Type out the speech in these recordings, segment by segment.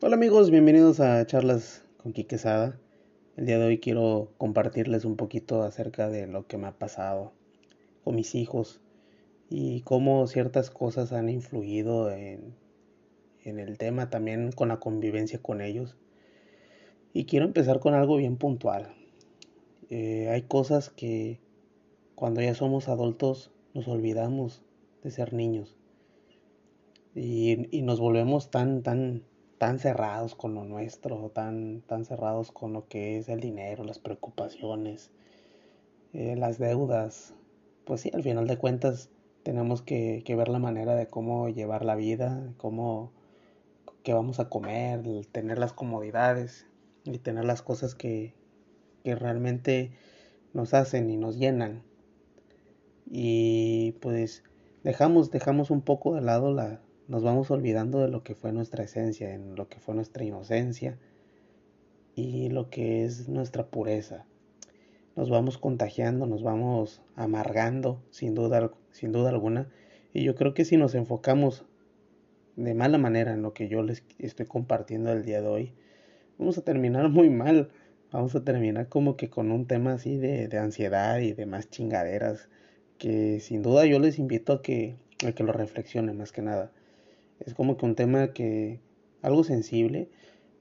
Hola amigos, bienvenidos a Charlas con Quiquesada. El día de hoy quiero compartirles un poquito acerca de lo que me ha pasado con mis hijos y cómo ciertas cosas han influido en, en el tema también con la convivencia con ellos. Y quiero empezar con algo bien puntual. Eh, hay cosas que cuando ya somos adultos nos olvidamos de ser niños y, y nos volvemos tan, tan, tan cerrados con lo nuestro, tan, tan cerrados con lo que es el dinero, las preocupaciones, eh, las deudas. Pues sí, al final de cuentas tenemos que, que, ver la manera de cómo llevar la vida, cómo qué vamos a comer, tener las comodidades y tener las cosas que, que realmente nos hacen y nos llenan. Y pues dejamos, dejamos un poco de lado la, nos vamos olvidando de lo que fue nuestra esencia, en lo que fue nuestra inocencia y lo que es nuestra pureza. Nos vamos contagiando, nos vamos amargando, sin duda, sin duda alguna. Y yo creo que si nos enfocamos de mala manera en lo que yo les estoy compartiendo el día de hoy, vamos a terminar muy mal. Vamos a terminar como que con un tema así de, de ansiedad y de más chingaderas que sin duda yo les invito a que, a que lo reflexionen más que nada es como que un tema que, algo sensible,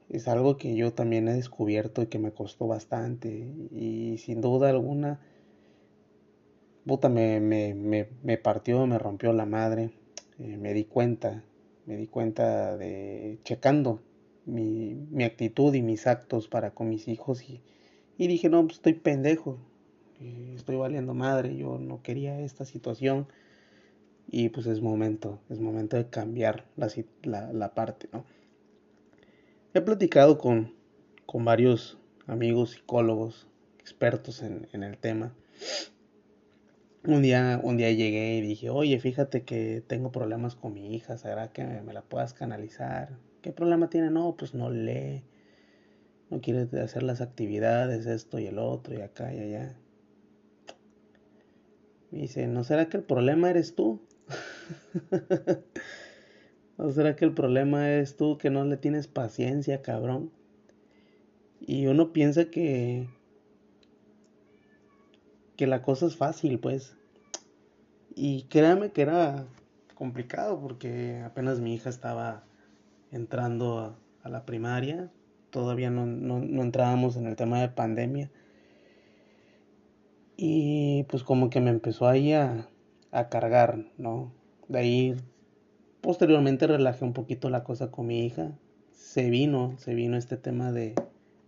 es algo que yo también he descubierto y que me costó bastante y sin duda alguna, puta, me, me, me, me partió, me rompió la madre, eh, me di cuenta, me di cuenta de checando mi, mi actitud y mis actos para con mis hijos y, y dije, no, pues estoy pendejo, eh, estoy valiendo madre, yo no quería esta situación y pues es momento, es momento de cambiar la, la, la parte, ¿no? He platicado con, con varios amigos psicólogos, expertos en, en, el tema. Un día, un día llegué y dije, oye, fíjate que tengo problemas con mi hija, ¿será que me, me la puedas canalizar? ¿Qué problema tiene? No, pues no lee, no quiere hacer las actividades, esto y el otro, y acá y allá. Me dice, ¿no será que el problema eres tú? ¿O será que el problema es tú que no le tienes paciencia, cabrón? Y uno piensa que que la cosa es fácil, pues. Y créame que era complicado porque apenas mi hija estaba entrando a, a la primaria, todavía no, no, no entrábamos en el tema de pandemia. Y pues como que me empezó ahí a, a cargar, ¿no? De ahí posteriormente relajé un poquito la cosa con mi hija. Se vino, se vino este tema de,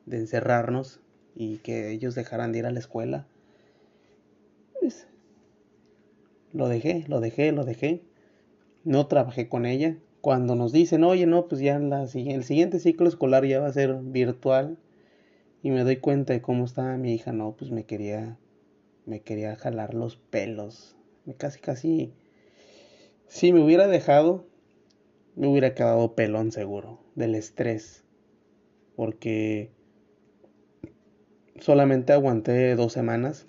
de encerrarnos y que ellos dejaran de ir a la escuela. Pues, lo dejé, lo dejé, lo dejé. No trabajé con ella. Cuando nos dicen, oye, no, pues ya la, el siguiente ciclo escolar ya va a ser virtual. Y me doy cuenta de cómo estaba mi hija, no, pues me quería, me quería jalar los pelos casi casi si me hubiera dejado me hubiera quedado pelón seguro del estrés porque solamente aguanté dos semanas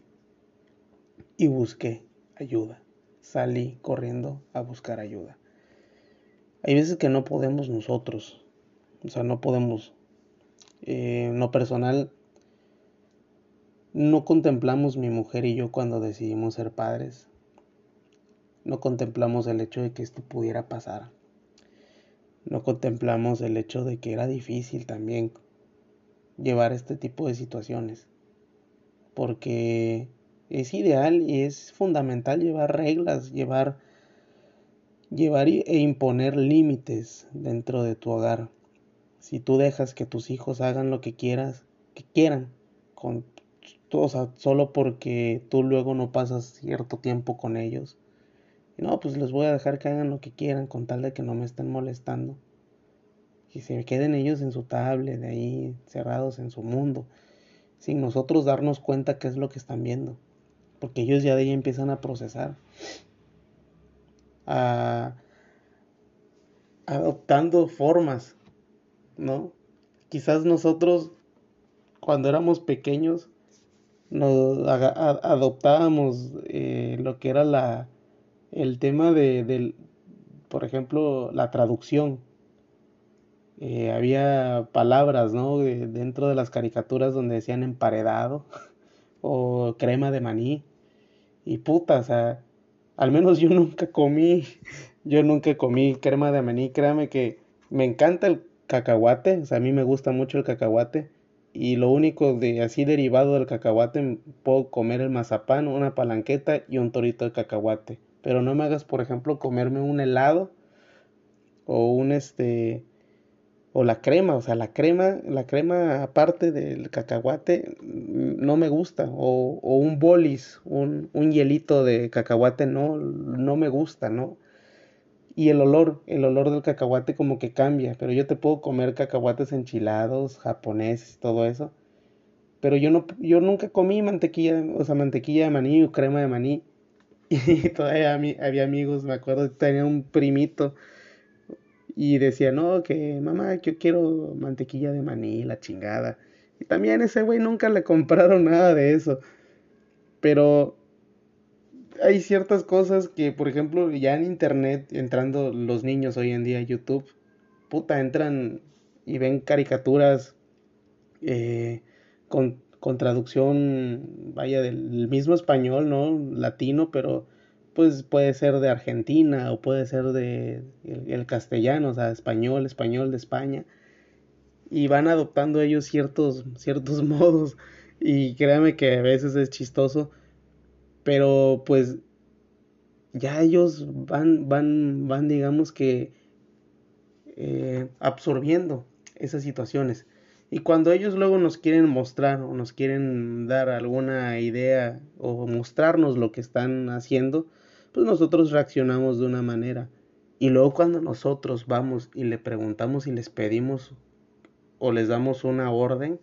y busqué ayuda. Salí corriendo a buscar ayuda. Hay veces que no podemos nosotros o sea no podemos eh, no personal no contemplamos mi mujer y yo cuando decidimos ser padres no contemplamos el hecho de que esto pudiera pasar. No contemplamos el hecho de que era difícil también llevar este tipo de situaciones. Porque es ideal y es fundamental llevar reglas, llevar, llevar e imponer límites dentro de tu hogar. Si tú dejas que tus hijos hagan lo que quieras, que quieran, con, o sea, solo porque tú luego no pasas cierto tiempo con ellos, no, pues les voy a dejar que hagan lo que quieran con tal de que no me estén molestando. Y se queden ellos en su tablet, de ahí cerrados en su mundo, sin nosotros darnos cuenta qué es lo que están viendo. Porque ellos ya de ahí empiezan a procesar. A, adoptando formas, ¿no? Quizás nosotros, cuando éramos pequeños, nos adoptábamos eh, lo que era la, el tema de, del, por ejemplo, la traducción. Eh, había palabras, ¿no? dentro de las caricaturas donde decían emparedado o crema de maní. Y puta, o sea, al menos yo nunca comí, yo nunca comí crema de maní. Créame que me encanta el cacahuate, o sea, a mí me gusta mucho el cacahuate. Y lo único de así derivado del cacahuate, puedo comer el mazapán, una palanqueta y un torito de cacahuate. Pero no me hagas, por ejemplo, comerme un helado o un este o la crema, o sea, la crema, la crema aparte del cacahuate mm, no me gusta, o, o un bolis, un, un, hielito de cacahuate no, no me gusta, ¿no? Y el olor, el olor del cacahuate como que cambia, pero yo te puedo comer cacahuates enchilados, japoneses, todo eso, pero yo no, yo nunca comí mantequilla, o sea, mantequilla de maní o crema de maní, y todavía había amigos, me acuerdo, tenía un primito, y decía, no, que mamá, yo quiero mantequilla de maní, la chingada. Y también ese güey nunca le compraron nada de eso. Pero hay ciertas cosas que, por ejemplo, ya en internet, entrando los niños hoy en día a YouTube, puta, entran y ven caricaturas eh, con, con traducción, vaya, del mismo español, ¿no? Latino, pero pues puede ser de Argentina o puede ser de el, castellano, o sea, español, español de España. Y van adoptando ellos ciertos, ciertos modos. Y créame que a veces es chistoso. Pero pues ya ellos van, van, van, digamos que eh, absorbiendo esas situaciones. Y cuando ellos luego nos quieren mostrar o nos quieren dar alguna idea o mostrarnos lo que están haciendo, pues nosotros reaccionamos de una manera. Y luego cuando nosotros vamos y le preguntamos y les pedimos o les damos una orden,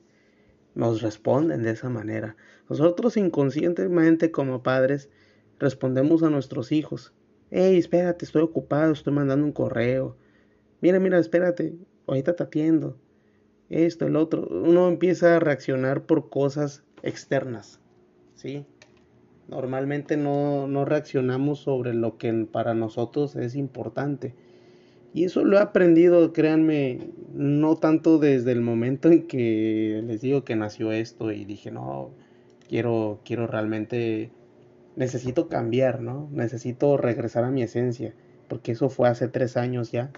nos responden de esa manera. Nosotros inconscientemente como padres respondemos a nuestros hijos. Hey, espérate, estoy ocupado, estoy mandando un correo. Mira, mira, espérate, ahorita te atiendo. Esto, el otro. Uno empieza a reaccionar por cosas externas, ¿sí? Normalmente no, no reaccionamos sobre lo que para nosotros es importante. Y eso lo he aprendido, créanme, no tanto desde el momento en que les digo que nació esto y dije, no, quiero, quiero realmente, necesito cambiar, ¿no? Necesito regresar a mi esencia, porque eso fue hace tres años ya.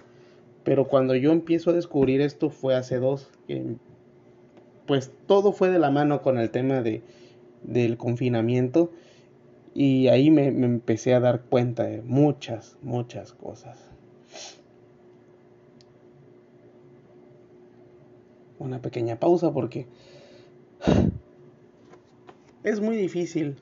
Pero cuando yo empiezo a descubrir esto fue hace dos, pues todo fue de la mano con el tema de, del confinamiento y ahí me, empecé a dar cuenta de muchas, muchas cosas. Una pequeña pausa porque es muy difícil.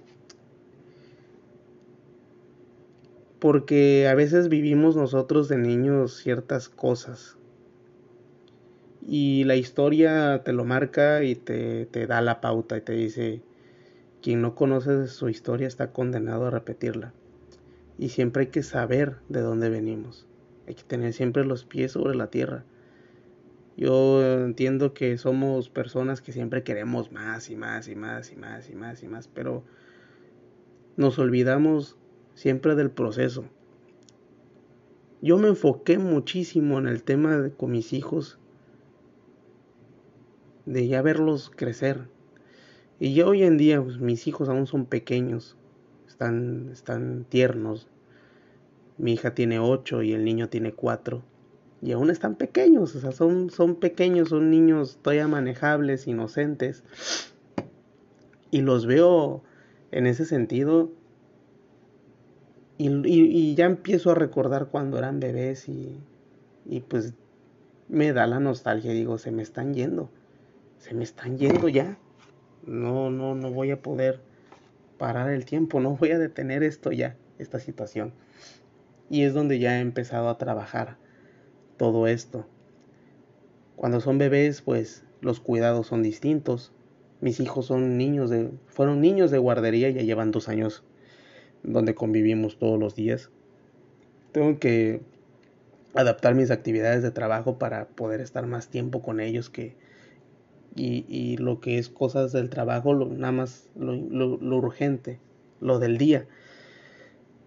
Porque a veces vivimos nosotros de niños ciertas cosas. Y la historia te lo marca y te, te da la pauta y te dice, quien no conoce su historia está condenado a repetirla. Y siempre hay que saber de dónde venimos. Hay que tener siempre los pies sobre la tierra. Yo entiendo que somos personas que siempre queremos más y más y más y más y más y más, pero nos olvidamos siempre del proceso. Yo me enfoqué muchísimo en el tema con mis hijos, de ya verlos crecer, y ya hoy en día, pues, mis hijos aún son pequeños, están, están tiernos. Mi hija tiene ocho y el niño tiene cuatro. Y aún están pequeños, o sea, son, son pequeños, son niños todavía manejables, inocentes. Y los veo en ese sentido. Y, y, ya empiezo a recordar cuando eran bebés y, y pues me da la nostalgia. Digo, se me están yendo. Se me están yendo ya no, no, no voy a poder parar el tiempo, no voy a detener esto ya, esta situación. Y es donde ya he empezado a trabajar todo esto. Cuando son bebés, pues los cuidados son distintos. Mis hijos son niños de, fueron niños de guardería, ya llevan dos años donde convivimos todos los días. Tengo que adaptar mis actividades de trabajo para poder estar más tiempo con ellos que, y, lo que es cosas del trabajo, lo, nada más lo, lo, urgente, lo del día.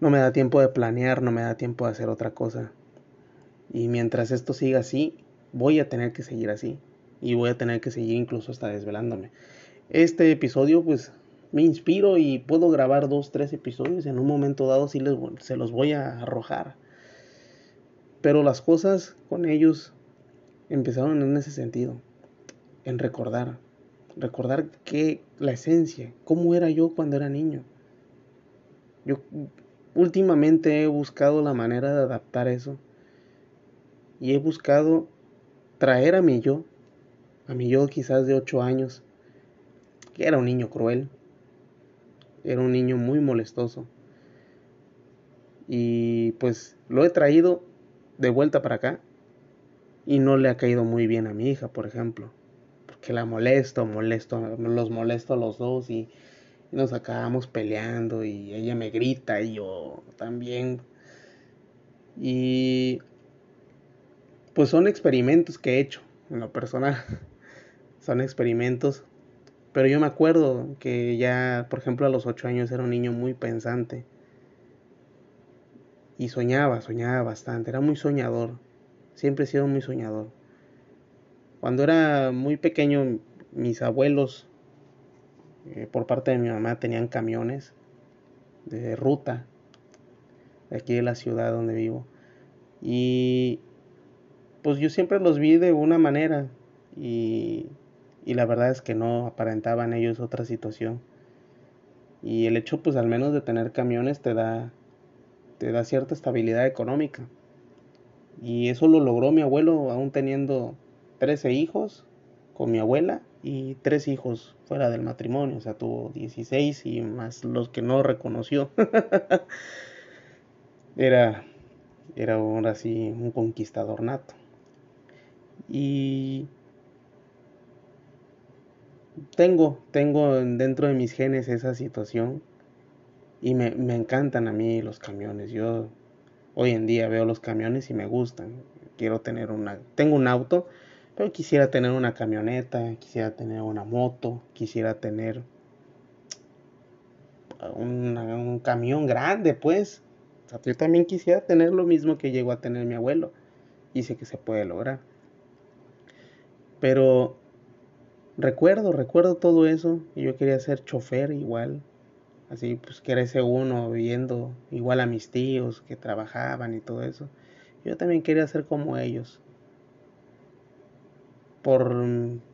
No me da tiempo de planear, no me da tiempo de hacer otra cosa. Y mientras esto siga así, voy a tener que seguir así y voy a tener que seguir incluso hasta desvelándome. Este episodio pues me inspiro y puedo grabar dos, tres episodios en un momento dado si les, se los voy a arrojar. Pero las cosas con ellos empezaron en ese sentido, en recordar, recordar que la esencia, cómo era yo cuando era niño. Yo últimamente he buscado la manera de adaptar eso y he buscado traer a mi yo, a mi yo quizás de 8 años, que era un niño cruel, era un niño muy molestoso. Y pues lo he traído de vuelta para acá y no le ha caído muy bien a mi hija, por ejemplo, porque la molesto, molesto, los molesto a los dos y, nos acabamos peleando y ella me grita y yo también. Y pues son experimentos que he hecho en lo personal. son experimentos. Pero yo me acuerdo que ya, por ejemplo, a los ocho años era un niño muy pensante. Y soñaba, soñaba bastante. Era muy soñador. Siempre he sido muy soñador. Cuando era muy pequeño, mis abuelos, eh, por parte de mi mamá, tenían camiones de ruta, de aquí de la ciudad donde vivo. Y pues yo siempre los vi de una manera y, y la verdad es que no aparentaban ellos otra situación. Y el hecho pues al menos de tener camiones te da, te da cierta estabilidad económica. Y eso lo logró mi abuelo aún teniendo 13 hijos con mi abuela y tres hijos fuera del matrimonio, o sea, tuvo 16 y más los que no reconoció. era era ahora sí un conquistador nato. Y tengo, tengo dentro de mis genes esa situación y me, me encantan a mí los camiones. Yo hoy en día veo los camiones y me gustan. Quiero tener una, tengo un auto, pero quisiera tener una camioneta, quisiera tener una moto, quisiera tener un camión grande, pues. yo también quisiera tener lo mismo que llegó a tener mi abuelo. Y sé que se puede lograr. Pero recuerdo, recuerdo todo eso. Y yo quería ser chofer igual así pues que era uno viendo igual a mis tíos que trabajaban y todo eso. Yo también quería ser como ellos. Por,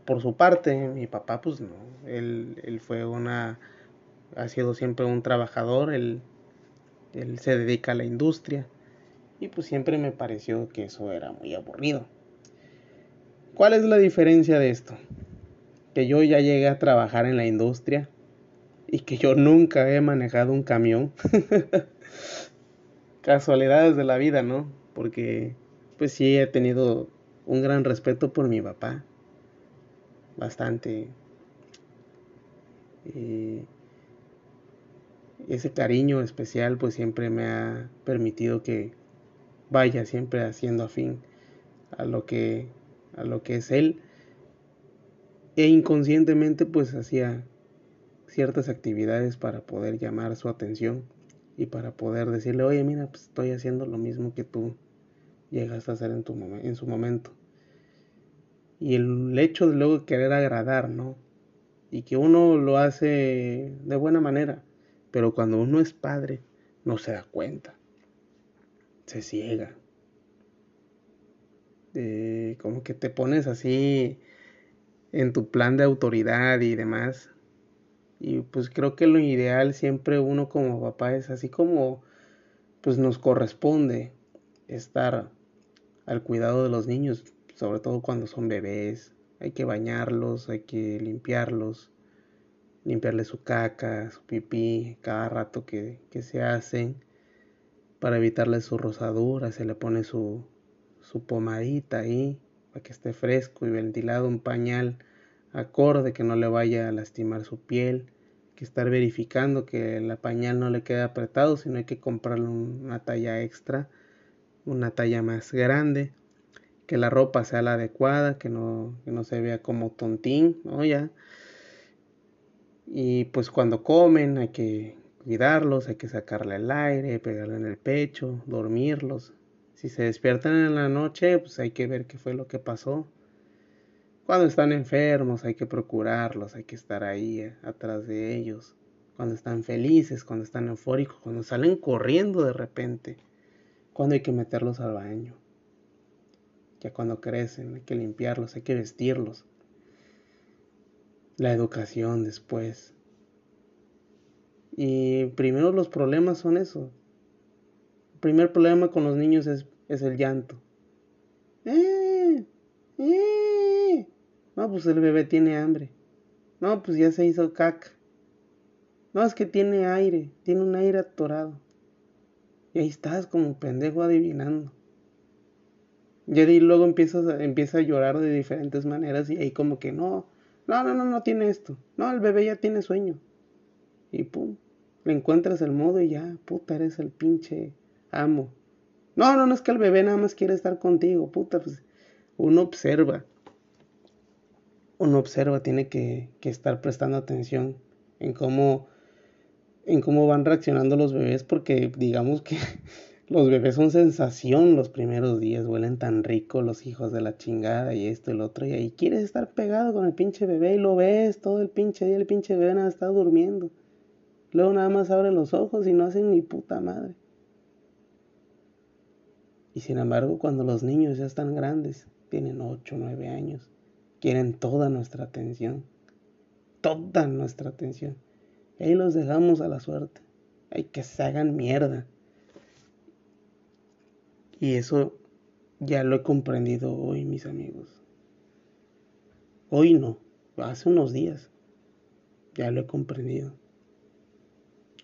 por su parte, mi papá pues no, él, él fue una, ha sido siempre un trabajador, él, él se dedica a la industria y pues siempre me pareció que eso era muy aburrido. ¿Cuál es la diferencia de esto? Que yo ya llegué a trabajar en la industria y que yo nunca he manejado un camión. Casualidades de la vida, ¿no? Porque pues sí he tenido un gran respeto por mi papá. Bastante. Y ese cariño especial pues siempre me ha permitido que vaya siempre haciendo afín a lo que a lo que es él e inconscientemente pues hacía ciertas actividades para poder llamar su atención y para poder decirle, oye, mira, pues estoy haciendo lo mismo que tú llegaste a hacer en, tu en su momento. Y el hecho de luego querer agradar, ¿no? Y que uno lo hace de buena manera, pero cuando uno es padre, no se da cuenta, se ciega. como que te pones así en tu plan de autoridad y demás y pues creo que lo ideal siempre uno como papá es así como pues nos corresponde estar al cuidado de los niños, sobre todo cuando son bebés. Hay que bañarlos, hay que limpiarlos, limpiarle su caca, su pipí, cada rato que, que se hacen, para evitarle su rosadura, se le pone su, su pomadita ahí, que esté fresco y ventilado, un pañal acorde que no le vaya a lastimar su piel, que estar verificando que la pañal no le quede apretado, sino hay que comprarle una talla extra, una talla más grande, que la ropa sea la adecuada, que no, que no se vea como tontín, ¿no? Ya. Y pues cuando comen hay que cuidarlos, hay que sacarle el aire, pegarle en el pecho, dormirlos. Si se despiertan en la noche, pues hay que ver qué fue lo que pasó. Cuando están enfermos hay que procurarlos, hay que estar ahí eh, atrás de ellos. Cuando están felices, cuando están eufóricos, cuando salen corriendo de repente. Cuando hay que meterlos al baño. Ya cuando crecen hay que limpiarlos, hay que vestirlos. La educación después. Y primero los problemas son eso. Primer problema con los niños es, es el llanto. ¡Eh! ¡Eh! No, pues el bebé tiene hambre. No, pues ya se hizo caca. No, es que tiene aire, tiene un aire atorado. Y ahí estás como pendejo adivinando. Y luego empiezas empieza a llorar de diferentes maneras y ahí como que no, no, no, no, no tiene esto. No, el bebé ya tiene sueño. Y pum, le encuentras el modo y ya, puta, eres el pinche amo. No, no, no es que el bebé nada más quiere estar contigo, puta, pues uno observa uno observa, tiene que, estar prestando atención en cómo, en cómo van reaccionando los bebés, porque digamos que los bebés son sensación los primeros días, huelen tan rico los hijos de la chingada y esto y lo otro, y ahí quieres estar pegado con el pinche bebé y lo ves todo el pinche día, el pinche bebé nada está durmiendo. Luego nada más abre los ojos y no hacen ni puta madre. Y sin embargo, cuando los niños ya están grandes, tienen 8 o 9 años, quieren toda nuestra atención, toda nuestra atención. Y ahí los dejamos a la suerte. Hay que se hagan mierda. Y eso ya lo he comprendido hoy, mis amigos. Hoy no, hace unos días. Ya lo he comprendido.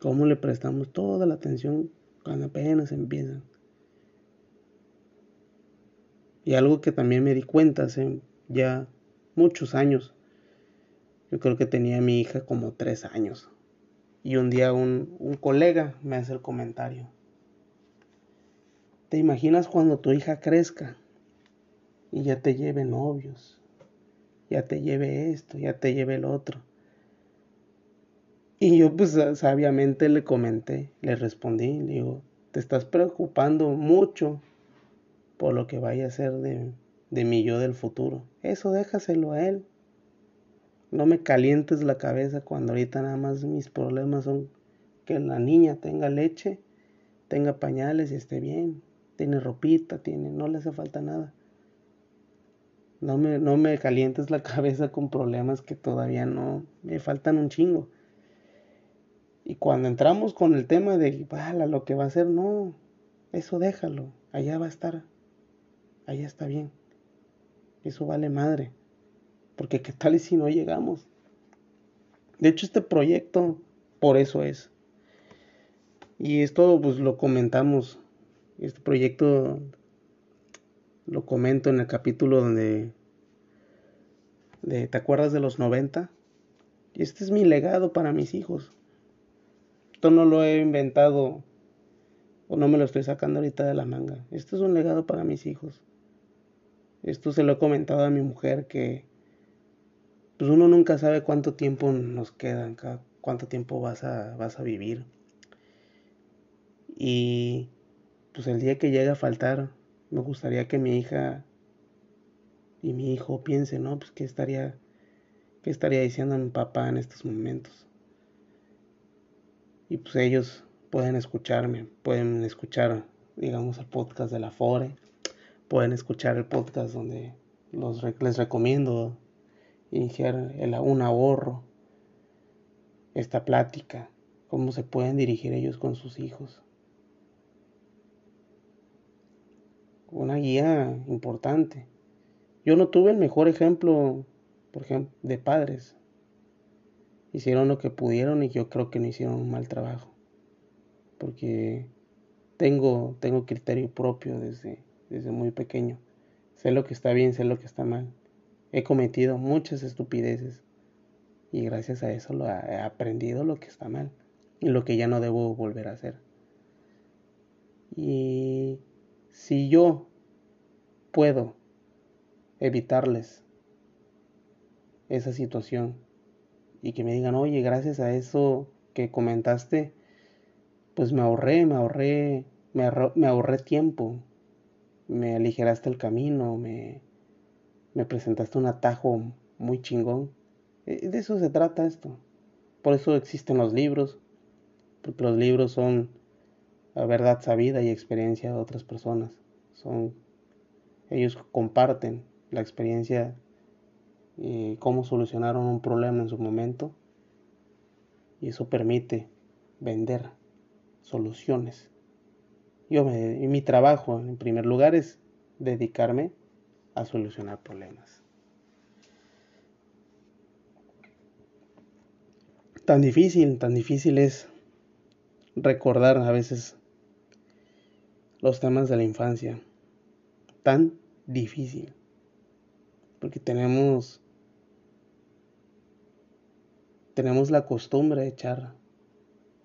Cómo le prestamos toda la atención cuando apenas empiezan. Y algo que también me di cuenta hace ya muchos años. Yo creo que tenía mi hija como tres años. Y un día un, un colega me hace el comentario. ¿Te imaginas cuando tu hija crezca y ya te lleve novios? Ya te lleve esto, ya te lleve el otro. Y yo pues sabiamente le comenté, le respondí, le digo, te estás preocupando mucho por lo que vaya a ser de, de mi yo del futuro. Eso déjaselo a él. No me calientes la cabeza cuando ahorita nada más mis problemas son que la niña tenga leche, tenga pañales y esté bien, tiene ropita, tiene, no le hace falta nada. No me, no me calientes la cabeza con problemas que todavía no me faltan un chingo. Y cuando entramos con el tema de lo que va a hacer, no, eso déjalo, allá va a estar, allá está bien. Eso vale madre. Porque qué tal y si no llegamos. De hecho, este proyecto por eso es. Y esto pues lo comentamos. Este proyecto lo comento en el capítulo donde de, ¿te acuerdas de los 90? Y este es mi legado para mis hijos. Esto no lo he inventado o no me lo estoy sacando ahorita de la manga. Esto es un legado para mis hijos. Esto se lo he comentado a mi mujer que pues uno nunca sabe cuánto tiempo nos queda, cuánto tiempo vas a, vas a vivir. Y pues el día que llegue a faltar, me gustaría que mi hija y mi hijo piensen, ¿no? Pues qué estaría, qué estaría diciendo mi papá en estos momentos. Y pues ellos pueden escucharme, pueden escuchar, digamos, el podcast de la FORE pueden escuchar el podcast donde los, les recomiendo iniciar el, un ahorro, esta plática, cómo se pueden dirigir ellos con sus hijos. Una guía importante. Yo no tuve el mejor ejemplo, por ejemplo, de padres. Hicieron lo que pudieron y yo creo que no hicieron un mal trabajo. Porque tengo, tengo criterio propio desde, desde muy pequeño. Sé lo que está bien, sé lo que está mal. He cometido muchas estupideces y gracias a eso lo he aprendido lo que está mal y lo que ya no debo volver a hacer. Y si yo puedo evitarles esa situación y que me digan, oye, gracias a eso que comentaste, pues me ahorré, me ahorré, me ahorré, me ahorré tiempo, me aligeraste el camino, me, me presentaste un atajo muy chingón. De eso se trata esto. Por eso existen los libros, porque los libros son la verdad sabida y experiencia de otras personas. Son ellos comparten la experiencia y cómo solucionaron un problema en su momento y eso permite vender soluciones. Yo me, mi trabajo en primer lugar es dedicarme a solucionar problemas. Tan difícil, tan difícil es recordar a veces los temas de la infancia. Tan difícil. Porque tenemos tenemos la costumbre de echar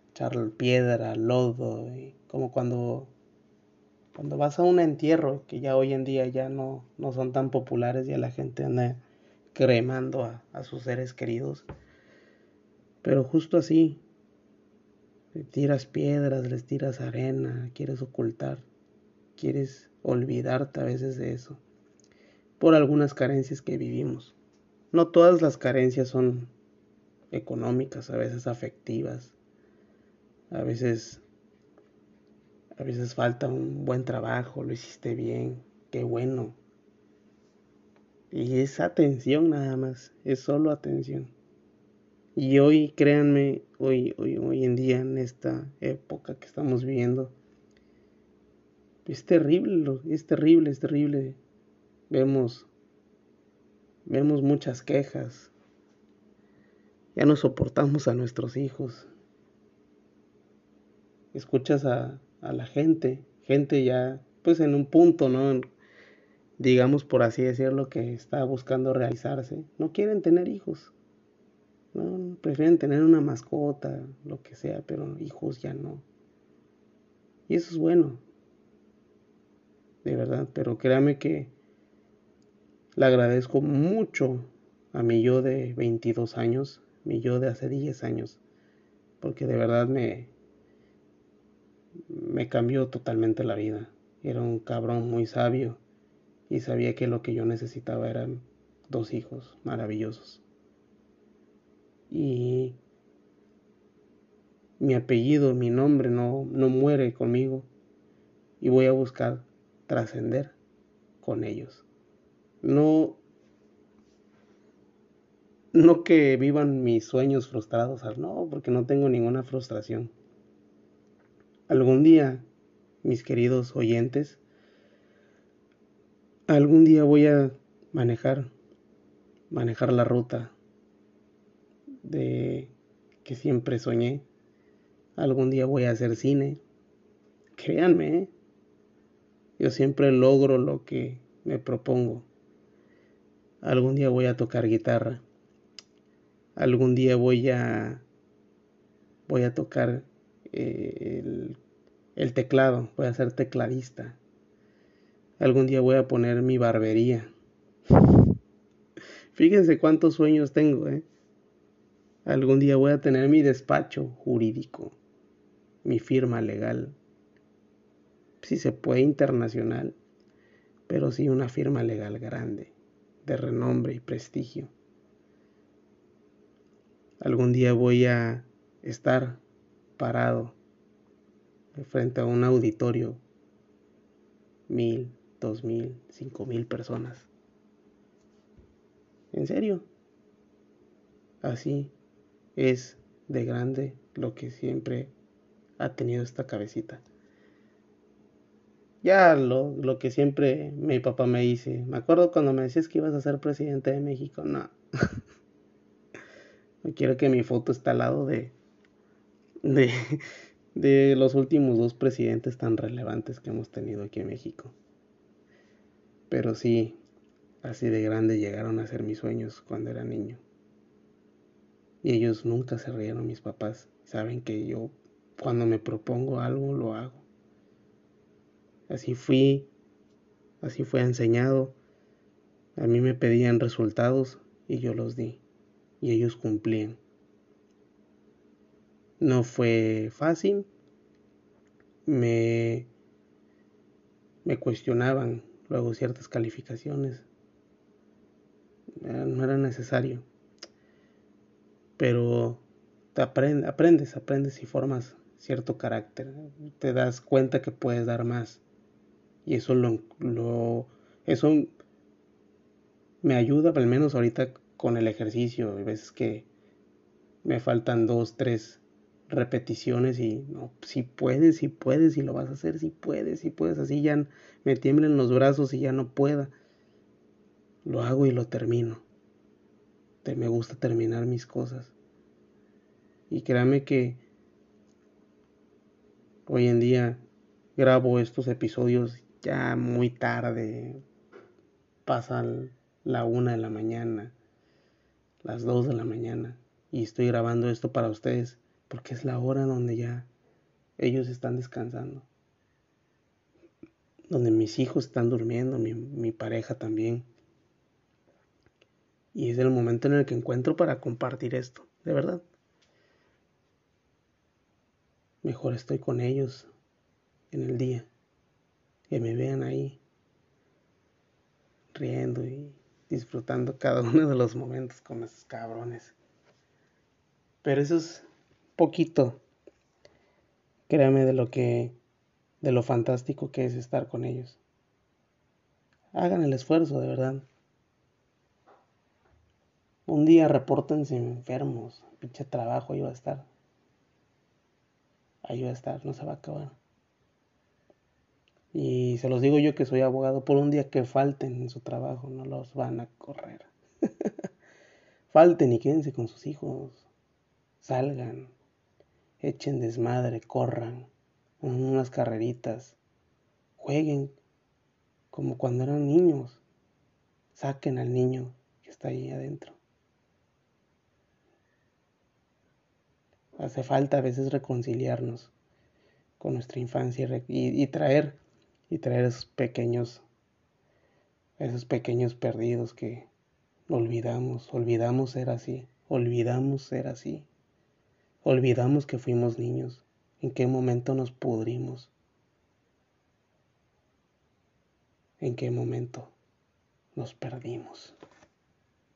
echar piedra, lodo, y como cuando cuando vas a un entierro, que ya hoy en día ya no, no son tan populares, ya la gente anda cremando a, a sus seres queridos. Pero justo así, le tiras piedras, les tiras arena, quieres ocultar, quieres olvidarte a veces de eso, por algunas carencias que vivimos. No todas las carencias son económicas, a veces afectivas, a veces a veces falta un buen trabajo, lo hiciste bien, qué bueno. Y es atención nada más, es solo atención. Y hoy, créanme, hoy, hoy, hoy en día, en esta época que estamos viviendo, es terrible, es terrible, es terrible. Vemos, vemos muchas quejas. Ya no soportamos a nuestros hijos. Escuchas a, a la gente, gente ya pues en un punto, ¿no? digamos por así decirlo, que está buscando realizarse, no quieren tener hijos. No, prefieren tener una mascota, lo que sea, pero hijos ya no. Y eso es bueno. De verdad, pero créame que le agradezco mucho a mi yo de 22 años, mi yo de hace 10 años, porque de verdad me, me cambió totalmente la vida. Era un cabrón muy sabio y sabía que lo que yo necesitaba eran dos hijos maravillosos. Y mi apellido, mi nombre no, no muere conmigo y voy a buscar trascender con ellos. No no que vivan mis sueños frustrados, no, porque no tengo ninguna frustración. Algún día, mis queridos oyentes, algún día voy a manejar, manejar la ruta de que siempre soñé. Algún día voy a hacer cine. Créanme, ¿eh? yo siempre logro lo que me propongo. Algún día voy a tocar guitarra. Algún día voy a voy a tocar el, el teclado, voy a ser tecladista. Algún día voy a poner mi barbería. Fíjense cuántos sueños tengo, ¿eh? Algún día voy a tener mi despacho jurídico, mi firma legal. Si se puede internacional, pero sí una firma legal grande, de renombre y prestigio. Algún día voy a estar parado frente a un auditorio, mil, dos mil, cinco mil personas. En serio, así es de grande lo que siempre ha tenido esta cabecita. Ya lo, lo que siempre mi papá me dice, me acuerdo cuando me decías que ibas a ser presidente de México, no. no quiero que mi foto esté al lado de, de, de los últimos dos presidentes tan relevantes que hemos tenido aquí en México. Pero sí, así de grande llegaron a ser mis sueños cuando era niño. Y ellos nunca se rieron, mis papás. Saben que yo, cuando me propongo algo, lo hago. Así fui, así fue enseñado. A mí me pedían resultados y yo los di. Y ellos cumplían. No fue fácil. Me, me cuestionaban luego ciertas calificaciones. No era necesario. Pero te aprendes, aprendes y formas cierto carácter. Te das cuenta que puedes dar más. Y eso lo, lo eso me ayuda, al menos ahorita con el ejercicio. Hay veces que me faltan dos, tres repeticiones y no, si puedes, si puedes, si lo vas a hacer, si puedes, si puedes, así ya me tiemblen los brazos y ya no pueda. Lo hago y lo termino. Te, me gusta terminar mis cosas. Y créame que hoy en día grabo estos episodios ya muy tarde. Pasan la una de la mañana, las dos de la mañana. Y estoy grabando esto para ustedes porque es la hora donde ya ellos están descansando. Donde mis hijos están durmiendo, mi, pareja también. Y es el momento en el que encuentro para compartir esto, de verdad. Mejor estoy con ellos en el día. Que me vean ahí riendo y disfrutando cada uno de los momentos con esos cabrones. Pero eso es poquito, créame, de lo que, de lo fantástico que es estar con ellos. Hagan el esfuerzo, de verdad. Un día repórtense enfermos, pinche trabajo ahí va a estar. Ahí va a estar, no se va a acabar. Y se los digo yo que soy abogado, por un día que falten en su trabajo, no los van a correr. falten y quédense con sus hijos. Salgan, echen desmadre, corran, unas carreritas, jueguen como cuando eran niños. Saquen al niño que está ahí adentro. Hace falta a veces reconciliarnos con nuestra infancia y, y traer y traer esos pequeños esos pequeños perdidos que olvidamos, olvidamos ser así, olvidamos ser así. Olvidamos que fuimos niños. ¿En qué momento nos pudrimos? ¿En qué momento nos perdimos?